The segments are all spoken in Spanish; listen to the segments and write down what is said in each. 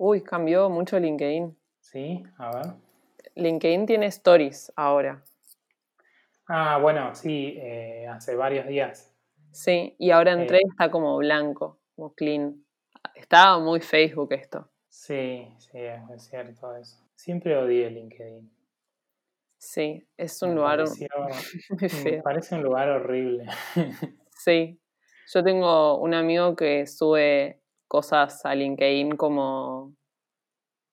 Uy, cambió mucho LinkedIn. Sí, a ver. LinkedIn tiene stories ahora. Ah, bueno, sí, eh, hace varios días. Sí, y ahora entré y está como blanco, como clean. Estaba muy Facebook esto. Sí, sí, es cierto eso. Siempre odié LinkedIn. Sí, es un lugar muy feo. parece un lugar horrible. Sí, yo tengo un amigo que sube cosas a LinkedIn como,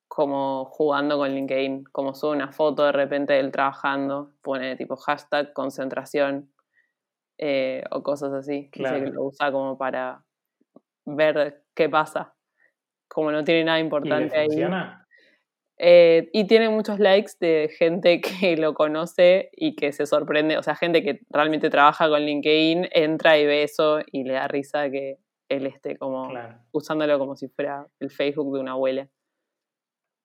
como jugando con LinkedIn, como sube una foto de repente de él trabajando, pone tipo hashtag concentración eh, o cosas así. Claro. que lo usa como para ver qué pasa. Como no tiene nada importante ahí. Eh, y tiene muchos likes de gente que lo conoce y que se sorprende, o sea, gente que realmente trabaja con LinkedIn, entra y ve eso y le da risa que él esté como usándolo como si fuera el Facebook de una abuela.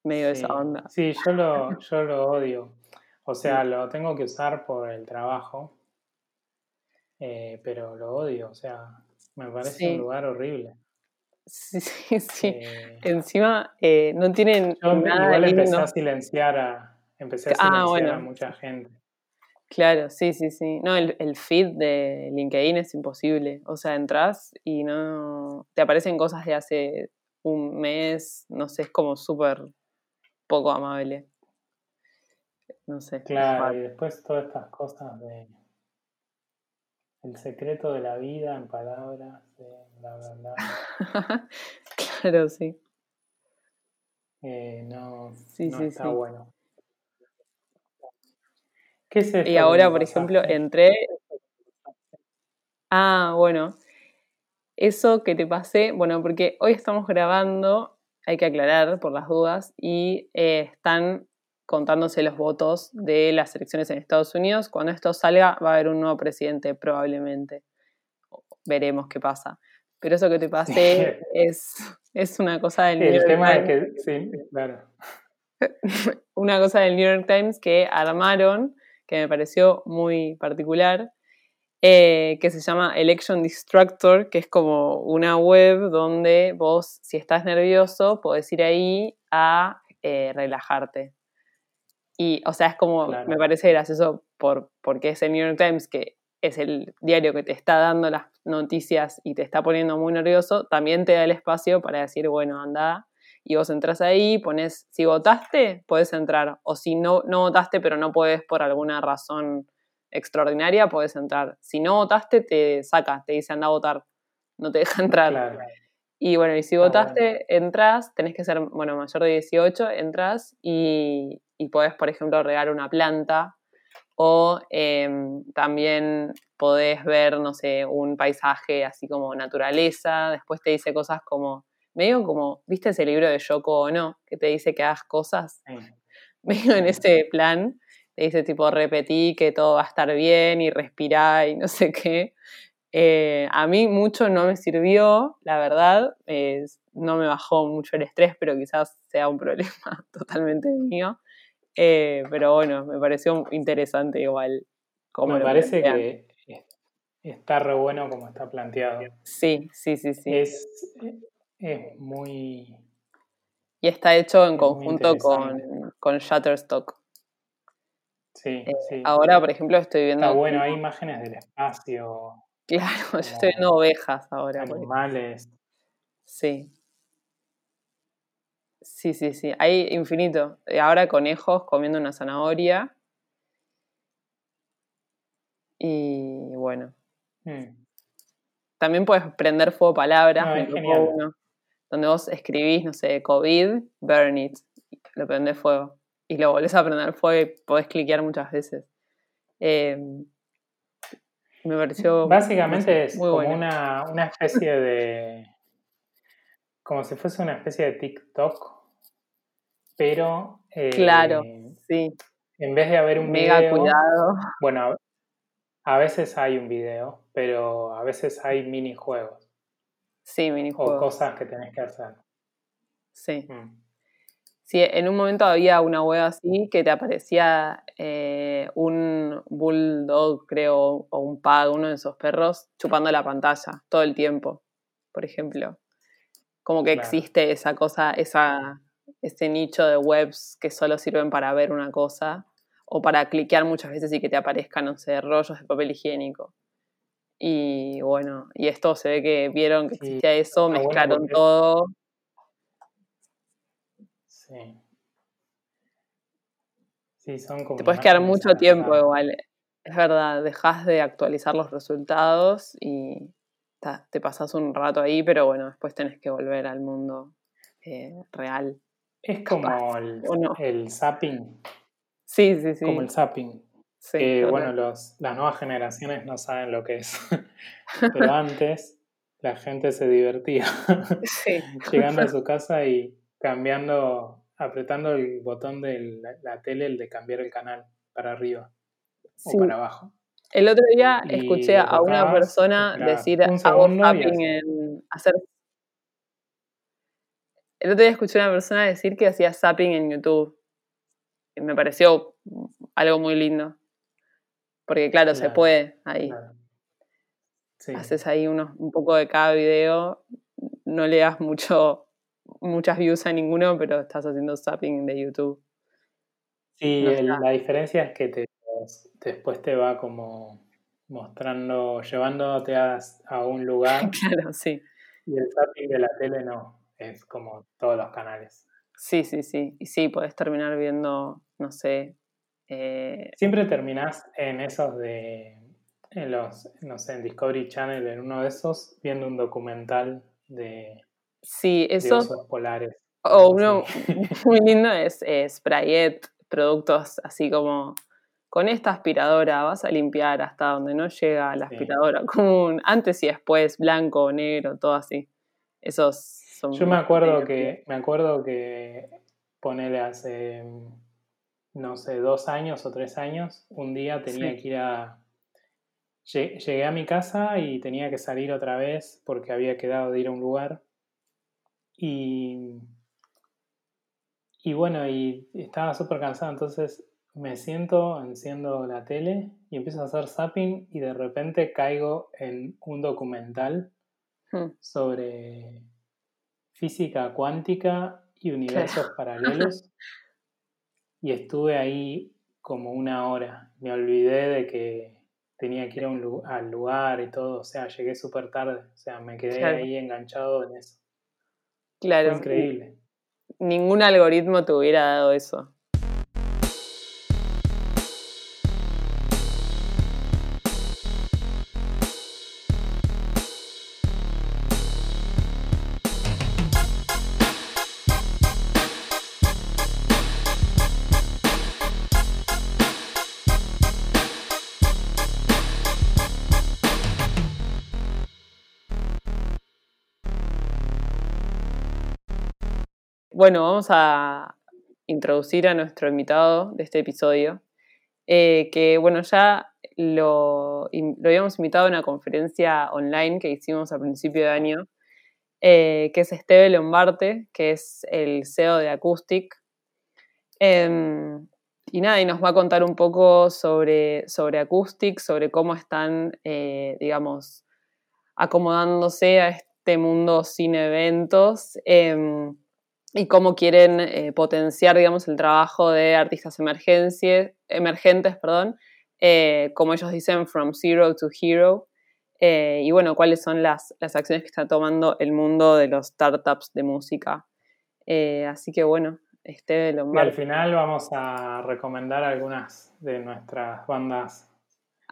Medio de esa onda. Sí, yo lo, yo lo odio. O sea, lo tengo que usar por el trabajo, eh, pero lo odio, o sea, me parece un lugar horrible. Sí, sí, sí. Eh, Encima eh, no tienen yo nada igual empecé a silenciar a, empecé a, ah, silenciar a mucha gente. Claro, sí, sí, sí. No, el, el, feed de LinkedIn es imposible. O sea, entras y no. Te aparecen cosas de hace un mes, no sé, es como súper poco amable. No sé. Claro, y después todas estas cosas de. El secreto de la vida en palabras, bla, bla, bla. claro, sí. Eh, no, sí, sí, está bueno. ¿Qué es Y ahora, por ejemplo, entré. Ah, bueno. Eso que te pasé, bueno, porque hoy estamos grabando, hay que aclarar por las dudas, y eh, están contándose los votos de las elecciones en Estados Unidos. Cuando esto salga va a haber un nuevo presidente probablemente. Veremos qué pasa. Pero eso que te pasé es, es una cosa del New York tema Times. que, sí, claro. una cosa del New York Times que armaron, que me pareció muy particular, eh, que se llama Election Destructor, que es como una web donde vos, si estás nervioso, podés ir ahí a eh, relajarte. Y, o sea, es como, me parece gracioso por, porque es el New York Times, que es el diario que te está dando las noticias y te está poniendo muy nervioso, también te da el espacio para decir, bueno, anda, y vos entras ahí, pones, si votaste, puedes entrar, o si no, no votaste, pero no puedes por alguna razón extraordinaria, puedes entrar. Si no votaste, te saca, te dice anda a votar, no te deja entrar. Y bueno, y si votaste, entras, tenés que ser, bueno, mayor de 18, entras y, y podés, por ejemplo, regar una planta o em, también podés ver, no sé, un paisaje así como naturaleza, después te dice cosas como, medio como, ¿viste ese libro de Yoko o no? Que te dice que hagas cosas, medio en ese plan, te dice tipo, repetí que todo va a estar bien y respirá y no sé qué. Eh, a mí mucho no me sirvió, la verdad, no me bajó mucho el estrés, pero quizás sea un problema totalmente mío. Eh, pero bueno, me pareció interesante igual. Como me parece que está re bueno como está planteado. Sí, sí, sí, sí. Es, muy... Y está hecho en conjunto con, con Shutterstock. Sí, eh, sí. Ahora, por ejemplo, estoy viendo... Está bueno, hay imágenes del espacio. Claro, yo estoy viendo ovejas ahora. Animales. Sí. Sí, sí, sí. Hay infinito. Ahora conejos comiendo una zanahoria. Y bueno. Hmm. También puedes prender fuego palabras. Donde vos escribís, no sé, COVID, burn it. Lo prendes fuego. Y lo volvés a prender fuego y podés cliquear muchas veces. Em, me pareció. Básicamente es como una, una especie de como si fuese una especie de TikTok, pero... claro, eh, sí. En vez de haber un Mega video... cuidado. Bueno, a veces hay un video, pero a veces hay minijuegos. Sí, minijuegos. O cosas que tenés que hacer. Sí. Mm. Sí, en un momento había una web así que te aparecía eh, un bulldog, creo, o un pug, uno de esos perros, chupando la pantalla todo el tiempo, por ejemplo. como que existe esa cosa, esa, ese nicho de webs que solo sirven para ver una cosa o para cliquear muchas veces y que te aparezcan, no sé, rollos de papel higiénico. Y bueno, y esto se ve que vieron que existía eso, mezclaron todo. Sí. Sí, son como. Te puedes quedar mucho tiempo igual. Es verdad, dejas de actualizar los resultados y te pasas un rato ahí, pero bueno, después tenés que volver al mundo eh, real. Es como el, el zapping. Sí, sí, sí. Como el zapping. Sí, bueno, los, las nuevas generaciones no saben lo que es. Pero antes la gente se divertía llegando a su casa y cambiando, apretando el botón de la, tele, el de cambiar el canal para arriba o para abajo. El otro día escuché a una persona decir hago zapping en hacer el otro día escuché a una persona decir que hacía zapping en YouTube. Y me pareció algo muy lindo. Porque claro, se puede ahí. Haces ahí unos, un poco de cada video, no le das mucho, muchas views a ninguno, pero estás haciendo zapping de YouTube. Sí, la diferencia es que te, después te va como mostrando, llevándote a, a un lugar. claro, sí. Y el zapping de la tele no es como todos los canales. Sí, sí, sí. Y sí, podés terminar viendo, no sé. Eh, Siempre terminás en esos de. En los, no sé, en Discovery Channel, en uno de esos, viendo un documental de. Sí, esos. polares. O uno muy lindo es, Sprayet, productos así como con esta aspiradora vas a limpiar hasta donde no llega la aspiradora común, antes y después, blanco o negro, todo así. Esos yo me acuerdo que, me acuerdo que ponele hace, no sé, dos años o tres años, un día tenía que ir a... Llegué a mi casa y tenía que salir otra vez porque había quedado de ir a un lugar. Y, y bueno, y estaba súper cansado, entonces me siento, enciendo la tele y empiezo a hacer zapping y de repente caigo en un documental hmm. sobre física cuántica y universos paralelos. Y estuve ahí como una hora. Me olvidé de que tenía que ir a un al lugar y todo. O sea, llegué súper tarde. O sea, me quedé ahí enganchado en eso. Claro. Fue increíble. Ningún algoritmo te hubiera dado eso. Bueno, vamos a introducir a nuestro invitado de este episodio, eh, que bueno, ya lo, habíamos invitado a una conferencia online que hicimos a principio de año, eh, que es Esteve Lombarte, que es el CEO de Acoustic. Em, y nada, y nos va a contar un poco sobre, sobre Acoustic, sobre cómo están, eh, digamos, acomodándose a este mundo sin eventos. Y cómo quieren eh, potenciar, digamos, el trabajo de artistas emergentes, perdón, eh, como ellos dicen, from zero to hero. Eh, y bueno, cuáles son las, las, acciones que está tomando el mundo de los startups de música. así que bueno, este Y al final vamos a recomendar algunas de nuestras bandas.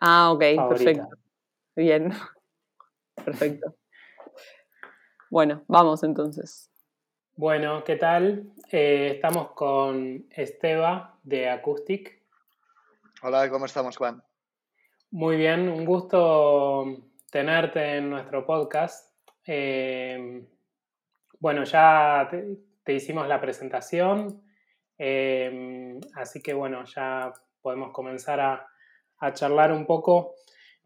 Ah, ok, perfecto. Bien, perfecto. Bueno, vamos entonces. Bueno, ¿qué tal? Eh, estamos con Esteba de Acoustic. Hola, ¿cómo estamos, Juan? Muy bien, un gusto tenerte en nuestro podcast. Eh, bueno, ya te, hicimos la presentación, eh, así que bueno, ya podemos comenzar a, a charlar un poco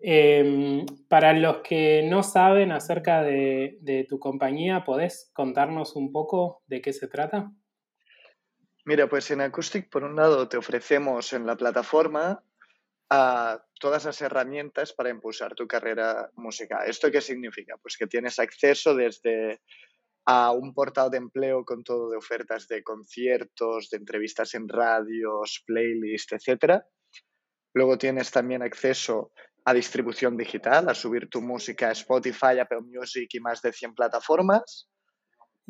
Em, para los que no saben acerca de, tu compañía, ¿podés contarnos un poco de qué se trata? Mira, pues en Acoustic, por un lado, te ofrecemos en la plataforma a todas las herramientas para impulsar tu carrera musical. ¿Esto qué significa? Pues que tienes acceso desde a un portal de empleo con todo de ofertas de conciertos, de entrevistas en radios, playlists, etc. Luego tienes también acceso a distribución digital, a subir tu música a Spotify, Apple Music y más de 100 plataformas.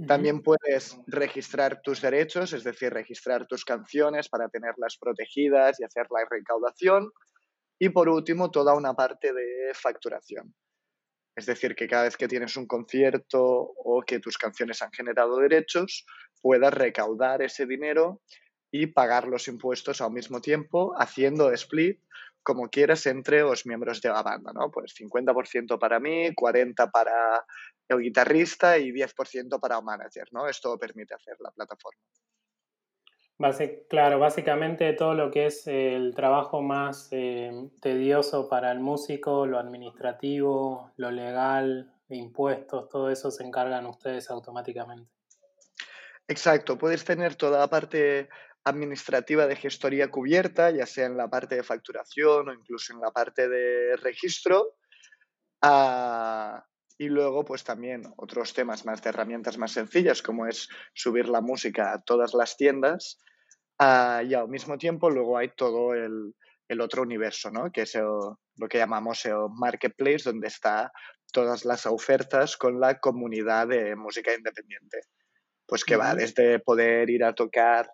También puedes registrar tus derechos, es decir, registrar tus canciones para tenerlas protegidas y hacer la recaudación. Y por último, toda una parte de facturación. Es decir, que cada vez que tienes un concierto o que tus canciones han generado derechos, puedas recaudar ese dinero y pagar los impuestos al mismo tiempo, haciendo split como quieras entre los miembros de la banda, ¿no? Pues 50% para mí, 40% para el guitarrista y 10% para el manager, ¿no? Esto permite hacer la plataforma. claro, básicamente todo lo que es el trabajo más eh, tedioso para el músico, lo administrativo, lo legal, impuestos, todo eso se encargan ustedes automáticamente. Exacto, puedes tener toda la parte administrativa de gestoría cubierta, ya sea en la parte de facturación o incluso en la parte de registro. Ah, y luego, pues también otros temas más de herramientas más sencillas, como es subir la música a todas las tiendas. Ah, y al mismo tiempo, luego hay todo el, otro universo, ¿no? que es lo que llamamos el marketplace, donde está todas las ofertas con la comunidad de música independiente. Pues que va desde poder ir a tocar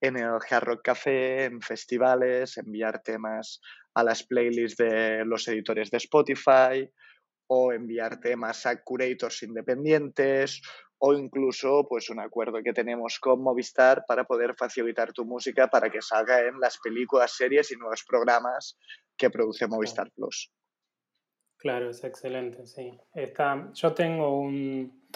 en el Hard Rock Café, en festivales, enviar temas a las playlists de los editores de Spotify o enviar temas a curators independientes o incluso pues un acuerdo que tenemos con Movistar para poder facilitar tu música para que salga en las películas, series y nuevos programas que produce Movistar Plus. Claro, es excelente, sí. Está, yo tengo un,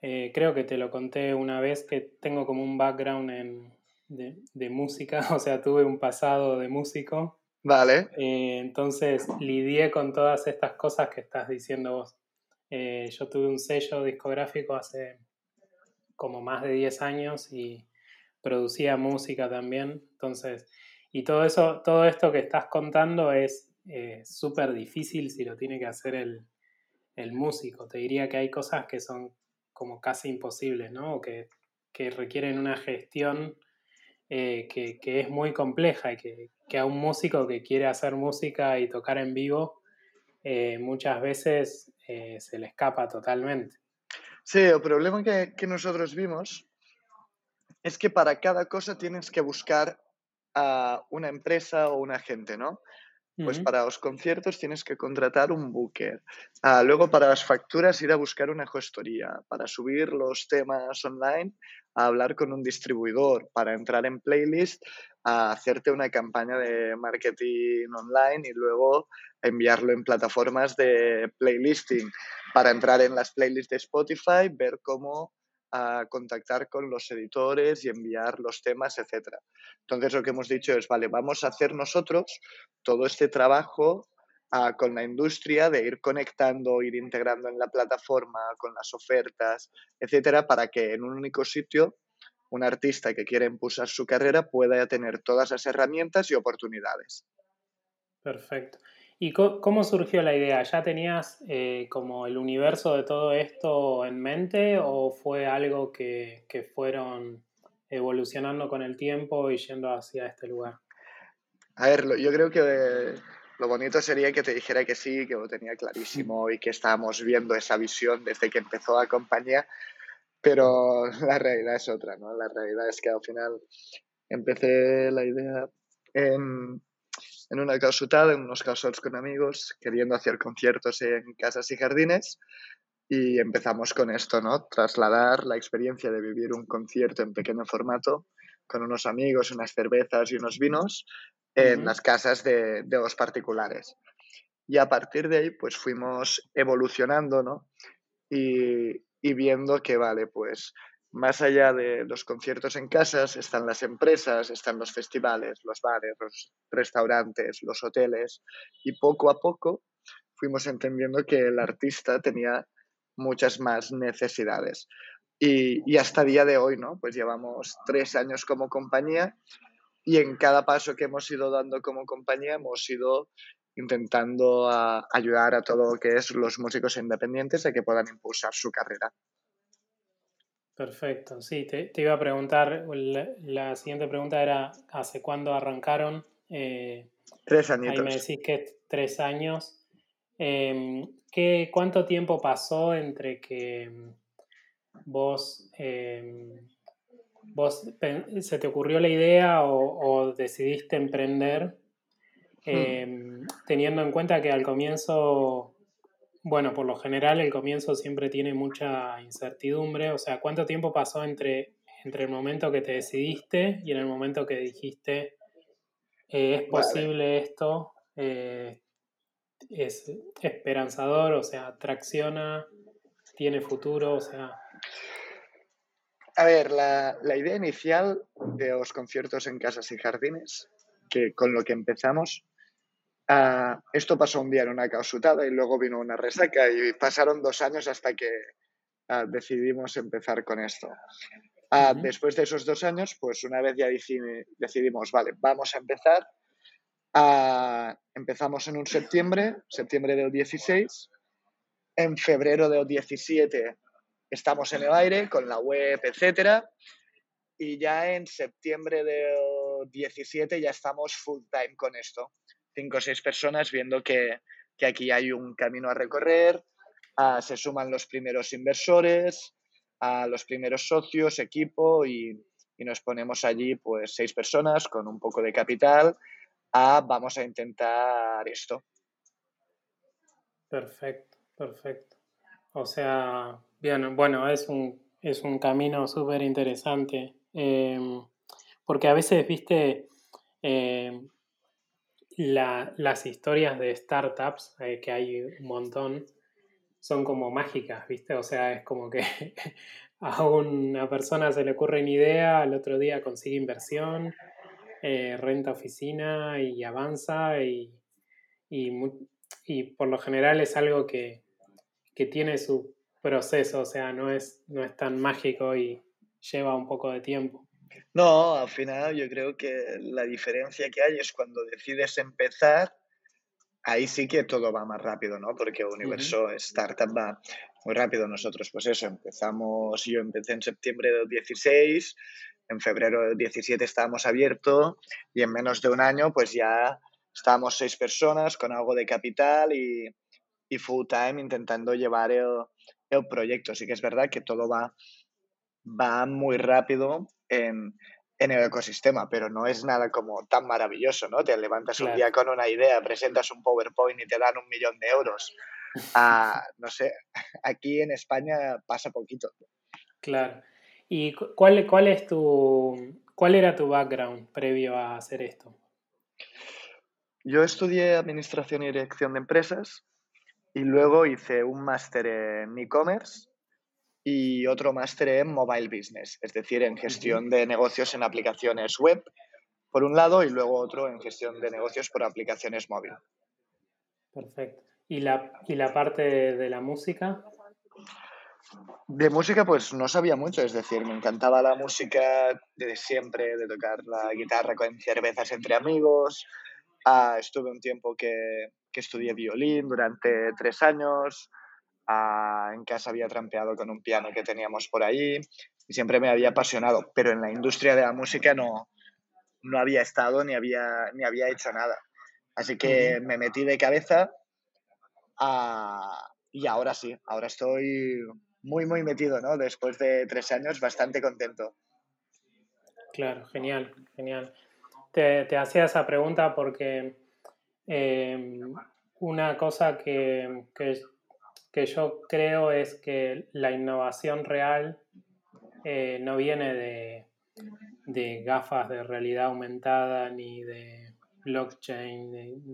eh, creo que te lo conté una vez, que tengo como un background en, de, música, o sea, tuve un pasado de músico. Vale. Eh, entonces lidié con todas estas cosas que estás diciendo vos. Eh, yo tuve un sello discográfico hace como más de 10 años y producía música también. Entonces, y todo eso, todo esto que estás contando es eh, súper difícil si lo tiene que hacer el, el, músico. Te diría que hay cosas que son como casi imposibles, ¿no? O que, que requieren una gestión eh, que, es muy compleja y que, a un músico que quiere hacer música y tocar en vivo eh, muchas veces eh, se le escapa totalmente. Sí, el problema que, que, nosotros vimos es que para cada cosa tienes que buscar a una empresa o un agente, ¿no? Pues para los conciertos tienes que contratar un booker. Ah, luego para las facturas ir a buscar una gestoría. Para subir los temas online, a hablar con un distribuidor. Para entrar en playlist, a hacerte una campaña de marketing online y luego enviarlo en plataformas de playlisting. Para entrar en las playlists de Spotify, ver cómo a contactar con los editores y enviar los temas, etc. Entonces lo que hemos dicho es, vale, vamos a hacer nosotros todo este trabajo ah, con la industria de ir conectando, ir integrando en la plataforma, con las ofertas, etcétera, para que en un único sitio un artista que quiera impulsar su carrera pueda tener todas las herramientas y oportunidades. Perfecto. ¿Y cómo surgió la idea? ¿Ya tenías eh, como el universo de todo esto en mente o fue algo que, fueron evolucionando con el tiempo y yendo hacia este lugar? A ver, yo creo que lo bonito sería que te dijera que sí, que lo tenía clarísimo y que estábamos viendo esa visión desde que empezó la compañía, pero la realidad es otra, ¿no? La realidad es que al final empecé la idea en en una casutada, en unos casos con amigos, queriendo hacer conciertos en casas y jardines. Y empezamos con esto, ¿no? Trasladar la experiencia de vivir un concierto en pequeño formato con unos amigos, unas cervezas y unos vinos en las casas de, de, los particulares. Y a partir de ahí, pues fuimos evolucionando, ¿no? Y, y viendo que, vale, pues más allá de los conciertos en casas, están las empresas, están los festivales, los bares, los restaurantes, los hoteles, y poco a poco fuimos entendiendo que el artista tenía muchas más necesidades. Y, hasta día de hoy, ¿no? Pues llevamos tres años como compañía y en cada paso que hemos ido dando como compañía hemos ido intentando ayudar a todo lo que es los músicos independientes a que puedan impulsar su carrera. Perfecto, sí, te, iba a preguntar, la, siguiente pregunta era, ¿hace cuándo arrancaron? Eh, tres añitos. Ahí me decís que tres años. Em, ¿qué, ¿Cuánto tiempo pasó entre que vos, em, vos se te ocurrió la idea o, decidiste emprender, hmm. em, teniendo en cuenta que al comienzo bueno, por lo general el comienzo siempre tiene mucha incertidumbre, o sea, ¿cuánto tiempo pasó entre, entre el momento que te decidiste y en el momento que dijiste, eh, es posible esto, eh, es esperanzador, o sea, tracciona, tiene futuro, o sea... A ver, la, la idea inicial de los conciertos en casas y jardines, que con lo que empezamos, Ah, esto pasó un día en una causutada y luego vino una resaca y pasaron dos años hasta que ah, decidimos empezar con esto. Ah, después de esos dos años, pues una vez ya decidimos, vale, vamos a empezar. empezamos en un septiembre, septiembre del 16. En febrero del 17 estamos en el aire con la web, etcétera. Y ya en septiembre del 17 ya estamos full time con esto cinco o seis personas viendo que, aquí hay un camino a recorrer, se suman los primeros inversores, a los primeros socios, equipo y, nos ponemos allí pues seis personas con un poco de capital a vamos a intentar esto. Perfecto, perfecto. O sea, bien, bueno, es un, es un camino súper interesante. Em, porque a veces, viste, em, las historias de startups, eh, que hay un montón, son como mágicas, ¿viste? O sea, es como que a una persona se le ocurre una idea, al otro día consigue inversión, eh, renta oficina y avanza y, y, por lo general es algo que, que, tiene su proceso, o sea, no es, no es tan mágico y lleva un poco de tiempo. No, al final yo creo que la diferencia que hay es cuando decides empezar, ahí sí que todo va más rápido, ¿no? Porque universo startup va muy rápido. Nosotros, pues eso, empezamos, yo empecé en septiembre del 16, en febrero del 17 estábamos abiertos y en menos de un año, pues ya estábamos seis personas con algo de capital y, y full time intentando llevar el, el proyecto. Sí que es verdad que todo va, va muy rápido en, el ecosistema, pero no es nada como tan maravilloso, ¿no? Te levantas un día con una idea, presentas un PowerPoint y te dan un millón de euros. Ah, no sé, aquí en España pasa poquito. Claro. ¿Y cuál, cuál es tu, cuál era tu background previo a hacer esto? Yo estudié Administración y Dirección de Empresas y luego hice un máster en e-commerce y otro máster en mobile business, es decir, en gestión de negocios en aplicaciones web, por un lado, y luego otro en gestión de negocios por aplicaciones móvil. Perfecto. ¿Y la, y la parte de, la música? De música, pues no sabía mucho, es decir, me encantaba la música de siempre, de tocar la guitarra con cervezas entre amigos. Ah, estuve un tiempo que, que estudié violín durante tres años en casa había trampeado con un piano que teníamos por ahí y siempre me había apasionado, pero en la industria de la música no, no había estado ni había, ni había hecho nada. Así que me metí de cabeza y ahora sí, ahora estoy muy, muy metido, ¿no? Después de tres años, bastante contento. Claro, genial, genial. Te, te hacía esa pregunta porque eh, una cosa que, que, que yo creo es que la innovación real eh, no viene de, gafas de realidad aumentada ni de blockchain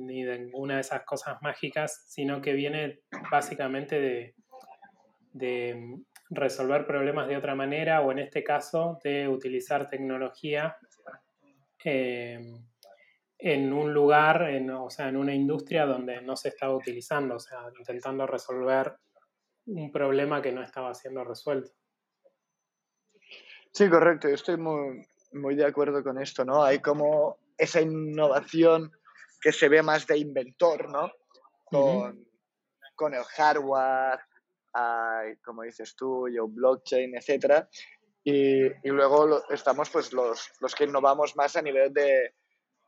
ni, de ninguna de esas cosas mágicas, sino que viene básicamente de, resolver problemas de otra manera o en este caso de utilizar tecnología eh, en un lugar, en, o sea, en una industria donde no se estaba utilizando, o sea, intentando resolver un problema que no estaba siendo resuelto. Sí, correcto, yo estoy muy, muy de acuerdo con esto, ¿no? Hay como esa innovación que se ve más de inventor, ¿no? Con, con el hardware, como dices tú, yo blockchain, etcétera. Y, y luego estamos pues los, los, que innovamos más a nivel de,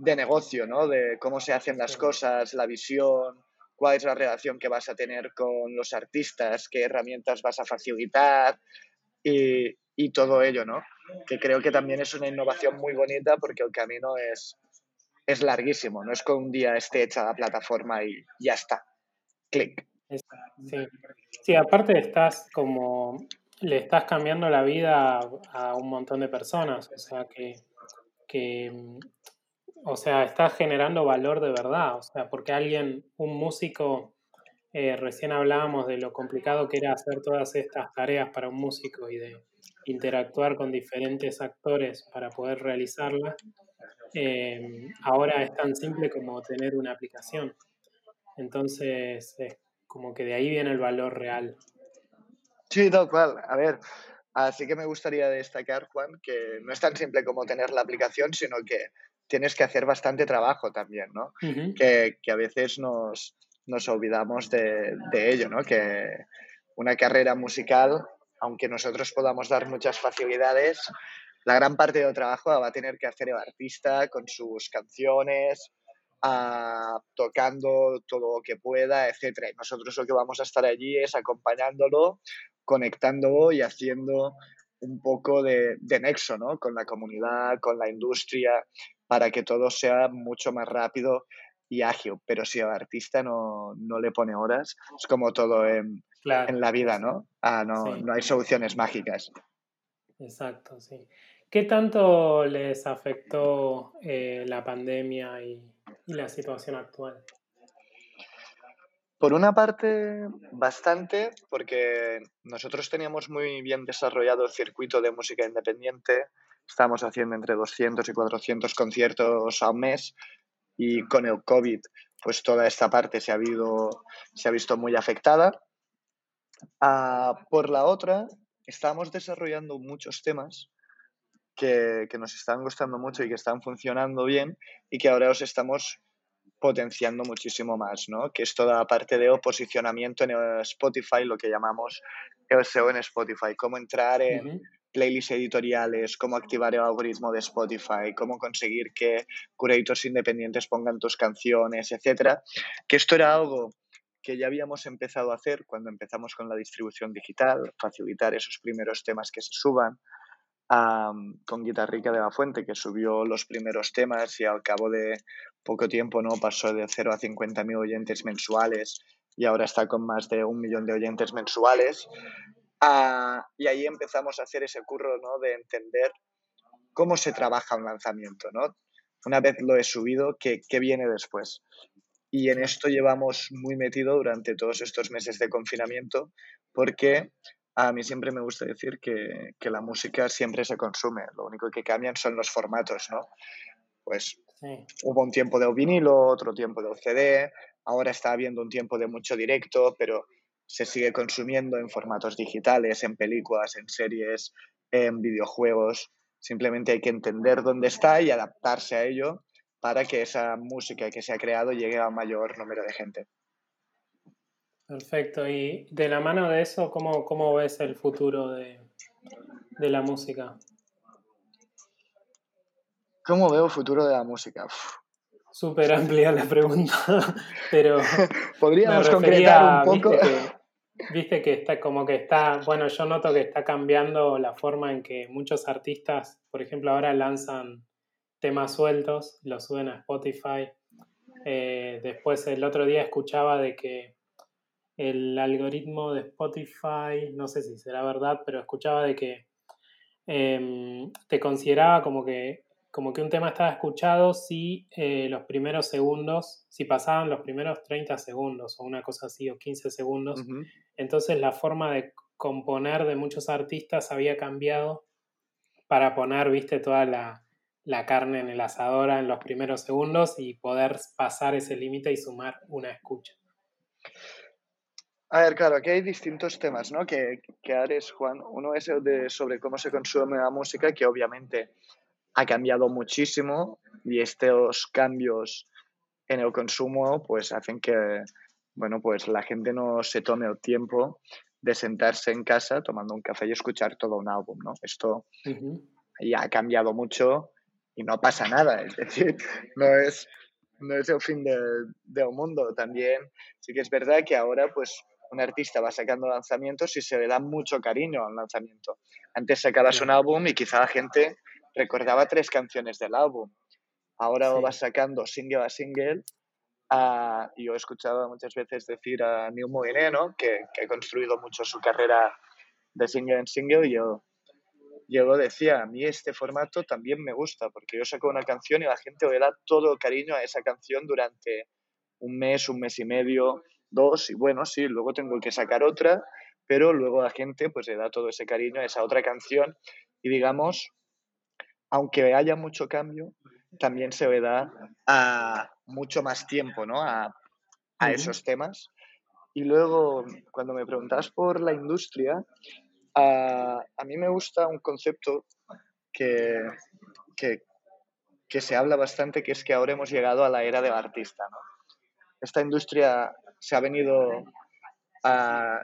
de negocio, ¿no? De cómo se hacen las cosas, la visión, cuál es la relación que vas a tener con los artistas, qué herramientas vas a facilitar y, y todo ello, ¿no? Que creo que también es una innovación muy bonita porque el camino es, es larguísimo, no es que un día esté hecha la plataforma y ya está. Clic. Sí. sí, aparte estás como, le estás cambiando la vida a un montón de personas, o sea que, que o sea, estás generando valor de verdad, o sea, porque alguien, un músico, eh, recién hablábamos de lo complicado que era hacer todas estas tareas para un músico y de interactuar con diferentes actores para poder realizarlas. Eh, ahora es tan simple como tener una aplicación. Entonces, es como que de ahí viene el valor real. Sí, tal cual. A ver, así que me gustaría destacar, Juan, que no es tan simple como tener la aplicación, sino que tienes que hacer bastante trabajo también, ¿no? que, que, a veces nos, nos olvidamos de, de, ello, ¿no? Que una carrera musical, aunque nosotros podamos dar muchas facilidades, la gran parte del trabajo va a tener que hacer el artista con sus canciones, tocando todo lo que pueda, etc. Y nosotros lo que vamos a estar allí es acompañándolo, conectándolo y haciendo un poco de, de nexo ¿no? con la comunidad, con la industria, para que todo sea mucho más rápido y ágil. Pero si el artista no, no le pone horas, es como todo en, en la vida, ¿no? Ah, no, no hay soluciones mágicas. Exacto, sí. ¿Qué tanto les afectó eh, la pandemia y, y, la situación actual? Por una parte, bastante, porque nosotros teníamos muy bien desarrollado el circuito de música independiente. Estamos haciendo entre 200 y 400 conciertos al mes y con el COVID, pues toda esta parte se ha, habido, se ha visto muy afectada. Ah, por la otra, estamos desarrollando muchos temas que, que, nos están gustando mucho y que están funcionando bien y que ahora os estamos potenciando muchísimo más, ¿no? Que es toda la parte de posicionamiento en Spotify, lo que llamamos el SEO en Spotify, cómo entrar en playlists editoriales, cómo activar el algoritmo de Spotify, cómo conseguir que curators independientes pongan tus canciones, etcétera. Que esto era algo que ya habíamos empezado a hacer cuando empezamos con la distribución digital, facilitar esos primeros temas que se suban, con Guitarrica de la Fuente, que subió los primeros temas y al cabo de poco tiempo no pasó de 0 a 50.000 oyentes mensuales y ahora está con más de un millón de oyentes mensuales. Ah, y ahí empezamos a hacer ese curro ¿no? de entender cómo se trabaja un lanzamiento. ¿no? Una vez lo he subido, ¿qué, ¿qué viene después? Y en esto llevamos muy metido durante todos estos meses de confinamiento porque a mí siempre me gusta decir que, que, la música siempre se consume, lo único que cambian son los formatos, ¿no? Pues hubo un tiempo de vinilo, otro tiempo de CD, ahora está habiendo un tiempo de mucho directo, pero se sigue consumiendo en formatos digitales, en películas, en series, en videojuegos. Simplemente hay que entender dónde está y adaptarse a ello para que esa música que se ha creado llegue a mayor número de gente. Perfecto. Y de la mano de eso, ¿cómo, cómo ves el futuro de, de, la música? ¿Cómo veo el futuro de la música? Súper amplia la pregunta, pero... Podríamos concretar un poco. Viste que, está como que está, bueno, yo noto que está cambiando la forma en que muchos artistas, por ejemplo, ahora lanzan temas sueltos, los suben a Spotify. Eh, después el otro día escuchaba de que el algoritmo de Spotify, no sé si será verdad, pero escuchaba de que em, te consideraba como que, como que un tema estaba escuchado si eh, los primeros segundos, si pasaban los primeros 30 segundos o una cosa así, o 15 segundos. Entonces la forma de componer de muchos artistas había cambiado para poner, viste, toda la, la carne en el asador en los primeros segundos y poder pasar ese límite y sumar una escucha. A ver, claro, aquí hay distintos temas, ¿no? Que, que Ares, Juan. Uno es el de sobre cómo se consume la música, que obviamente ha cambiado muchísimo y estos cambios en el consumo pues hacen que, bueno, pues la gente no se tome el tiempo de sentarse en casa tomando un café y escuchar todo un álbum, ¿no? Esto ya ha cambiado mucho y no pasa nada, es decir, no es, no es el fin del, del mundo. También sí que es verdad que ahora pues un artista va sacando lanzamientos y se le da mucho cariño al lanzamiento. Antes sacabas un álbum y quizá la gente recordaba tres canciones del álbum. Ahora lo vas sacando single a single. y yo he escuchado muchas veces decir a Neil Molinero, que, que ha construido mucho su carrera de single en single, y yo, yo lo decía, a mí este formato también me gusta, porque yo saco una canción y la gente le da todo el cariño a esa canción durante un mes, un mes y medio, dos, y bueno, sí, luego tengo que sacar otra, pero luego la gente pues le da todo ese cariño a esa otra canción y digamos, aunque haya mucho cambio, también se le da a mucho más tiempo ¿no? a, esos temas. Y luego, cuando me preguntas por la industria, a, mí me gusta un concepto que, que, que, se habla bastante, que es que ahora hemos llegado a la era del artista. ¿no? Esta industria se ha venido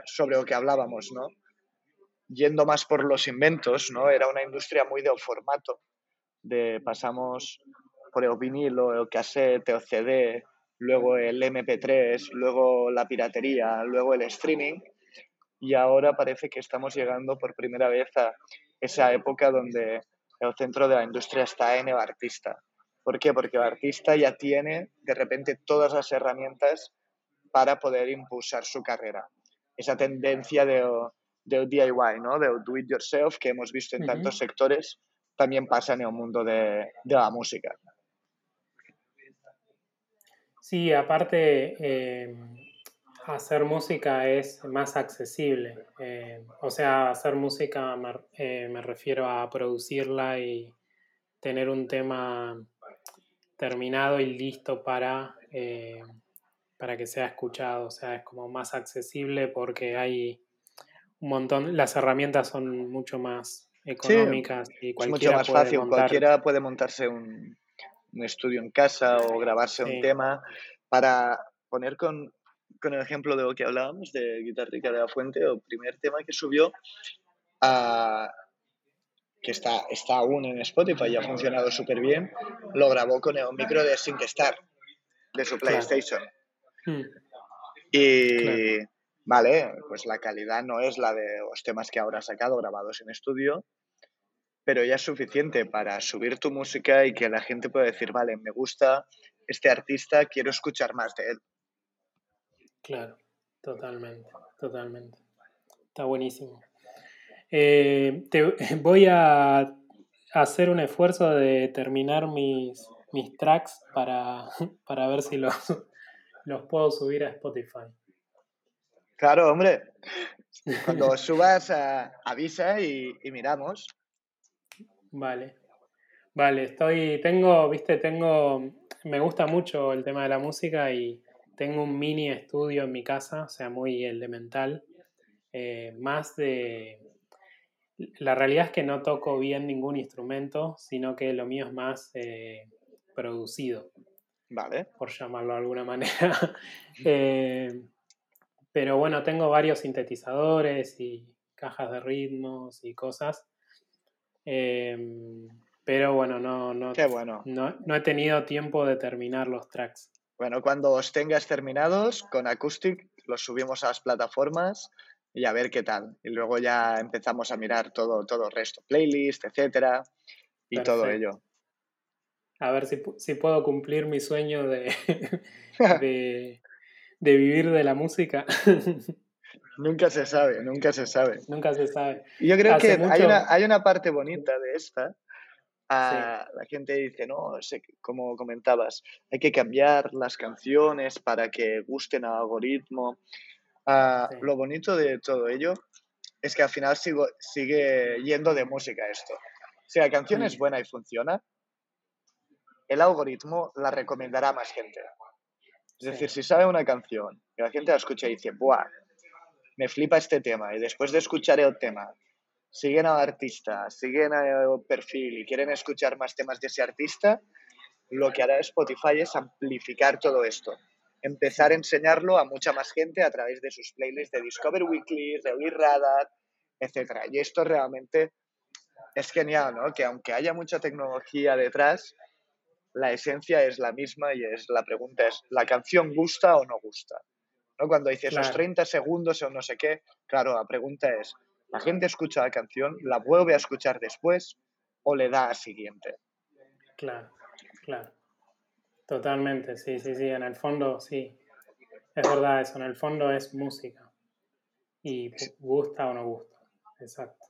sobre lo que hablábamos, ¿no? Yendo más por los inventos, ¿no? Era una industria muy de formato, de pasamos por el vinilo, el cassette, el CD, luego el MP3, luego la piratería, luego el streaming, y ahora parece que estamos llegando por primera vez a esa época donde el centro de la industria está en el artista. ¿Por qué? Porque el artista ya tiene de repente todas las herramientas para poder impulsar su carrera. Esa tendencia del, DIY, ¿no? del do it yourself que hemos visto en tantos sectores, también pasa en el mundo de, la música. Sí, aparte, eh, hacer música es más accesible. Eh, o sea, hacer música me, eh, me, refiero a producirla y tener un tema terminado y listo para para que sea escuchado, o sea, es como más accesible porque hay un montón, las herramientas son mucho más económicas y cualquiera es mucho más fácil, cualquiera puede montarse un, estudio en casa o grabarse un tema para poner con, con, el ejemplo de lo que hablábamos de Guitarrica de la Fuente, el primer tema que subió a que está, está aún en Spotify y ha funcionado súper bien, lo grabó con el micro de SyncStar de su PlayStation. Hmm. Y vale, pues la calidad no es la de los temas que ahora ha sacado grabados en estudio, pero ya es suficiente para subir tu música y que la gente pueda decir, vale, me gusta este artista, quiero escuchar más de él. Claro, totalmente, totalmente. Está buenísimo. Eh, te, voy a hacer un esfuerzo de terminar mis, mis tracks para, para ver si los, los puedo subir a Spotify. Claro, hombre. Cuando subas, avisa y, miramos. Vale. Vale, estoy, tengo, viste, tengo, me gusta mucho el tema de la música y tengo un mini estudio en mi casa, o sea, muy elemental. Eh, más de, la realidad es que no toco bien ningún instrumento, sino que lo mío es más eh, producido. Vale. Por llamarlo de alguna manera. Eh, pero bueno, tengo varios sintetizadores y cajas de ritmos y cosas. Em, pero bueno no, no, bueno. no, he tenido tiempo de terminar los tracks. Bueno, cuando os tengas terminados con Acoustic, los subimos a las plataformas y a ver qué tal. Y luego ya empezamos a mirar todo, todo el resto, playlist, etcétera, y todo ello a ver si, si puedo cumplir mi sueño de, de, vivir de la música. Nunca se sabe, nunca se sabe. Nunca se sabe. Yo creo que hay, una, hay una parte bonita de esta. Ah, la gente dice, no, sé, como comentabas, hay que cambiar las canciones para que gusten al algoritmo. Ah, lo bonito de todo ello es que al final sigo, sigue yendo de música esto. Si la canción es buena y funciona, el algoritmo la recomendará a más gente. Es decir, si sabe una canción y la gente la escucha y dice, ¡buah! Me flipa este tema y después de escuchar el tema siguen al artista, siguen al perfil y quieren escuchar más temas de ese artista, lo que hará Spotify es amplificar todo esto. empezar a enseñarlo a mucha más gente a través de sus playlists de Discover Weekly, Release Radar, etc. Y esto realmente es genial, ¿no? Que aunque haya mucha tecnología detrás, la esencia es la misma y es la pregunta es, ¿la canción gusta o no gusta? ¿No? Cuando dices esos 30 segundos o no sé qué, claro, la pregunta es, ¿la gente escucha la canción, la vuelve a escuchar después o le da a siguiente? Claro, claro. Totalmente, sí, sí, sí, en el fondo sí. Es verdad eso, en el fondo es música. Y gusta o no gusta. Exacto.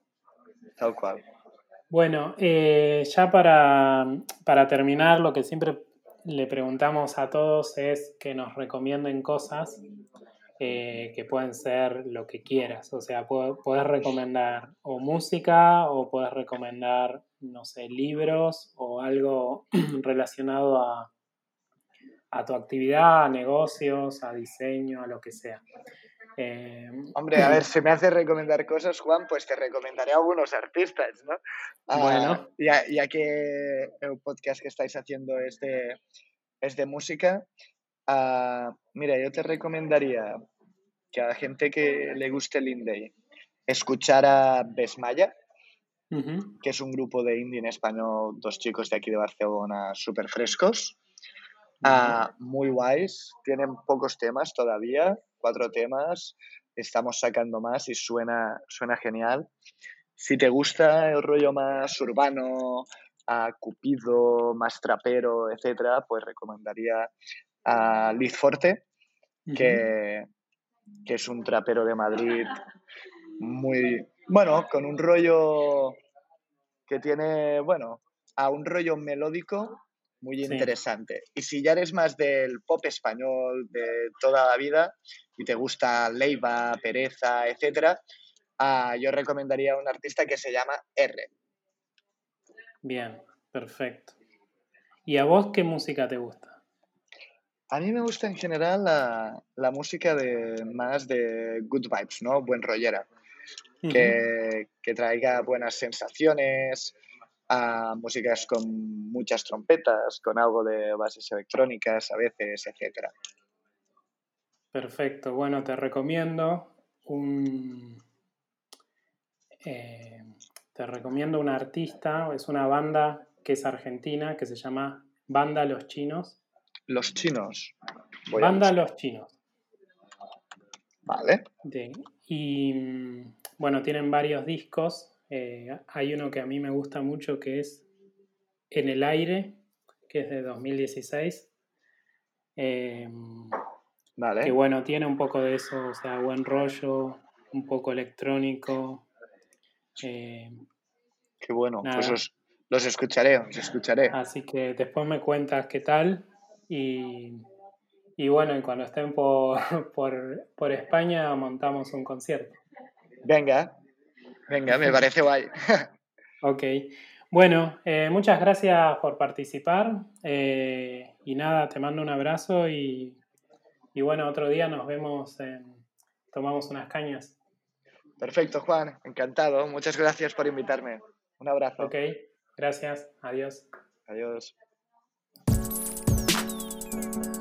Tal cual. Bueno, eh, ya para, para, terminar, lo que siempre le preguntamos a todos es que nos recomienden cosas eh, que pueden ser lo que quieras. O sea, puedes recomendar o música o puedes recomendar, no sé, libros o algo relacionado a, a tu actividad, a negocios, a diseño, a lo que sea. Eh, Hombre, a ver, si me hace recomendar cosas, Juan, pues te recomendaré a algunos artistas, ¿no? Ah, bueno. ya, que el podcast que estáis haciendo es de, es de música, uh, mira, yo te recomendaría que a la gente que le guste el indie escuchara Besmaya, que es un grupo de indie en español, dos chicos de aquí de Barcelona súper frescos. Ah, muy guays, tienen pocos temas todavía, cuatro temas, estamos sacando más y suena, suena genial. Si te gusta el rollo más urbano, a Cupido, más trapero, etcétera, pues recomendaría a Liz Forte, que, que es un trapero de Madrid muy, bueno, con un rollo que tiene, bueno, a un rollo melódico muy interesante. Y si ya eres más del pop español de toda la vida y te gusta Leiva, Pereza, etc., ah, yo recomendaría un artista que se llama R. Bien, perfecto. ¿Y a vos qué música te gusta? A mí me gusta en general la, música de más de good vibes, ¿no? Buen rollera. que, que, traiga buenas sensaciones, a músicas con muchas trompetas, con algo de bases electrónicas a veces, etc. Perfecto, bueno, te recomiendo un... Eh, te recomiendo un artista, es una banda que es argentina, que se llama Banda Los Chinos. Los Chinos. banda Los Chinos. Vale. Y bueno, tienen varios discos eh, hay uno que a mí me gusta mucho que es En el aire, que es de 2016. Em, vale. Que bueno, tiene un poco de eso, o sea, buen rollo, un poco electrónico. Em, Qué bueno, pues los, escucharé, los escucharé. Así que después me cuentas qué tal y, y bueno, y cuando estén por, por, por España montamos un concierto. Venga, Venga, me parece guay. ok. Bueno, eh, muchas gracias por participar. Eh, y nada, te mando un abrazo y, y, bueno, otro día nos vemos, en, tomamos unas cañas. Perfecto, Juan, encantado. Muchas gracias por invitarme. Un abrazo. Ok, gracias. Adiós. Adiós. Thank you.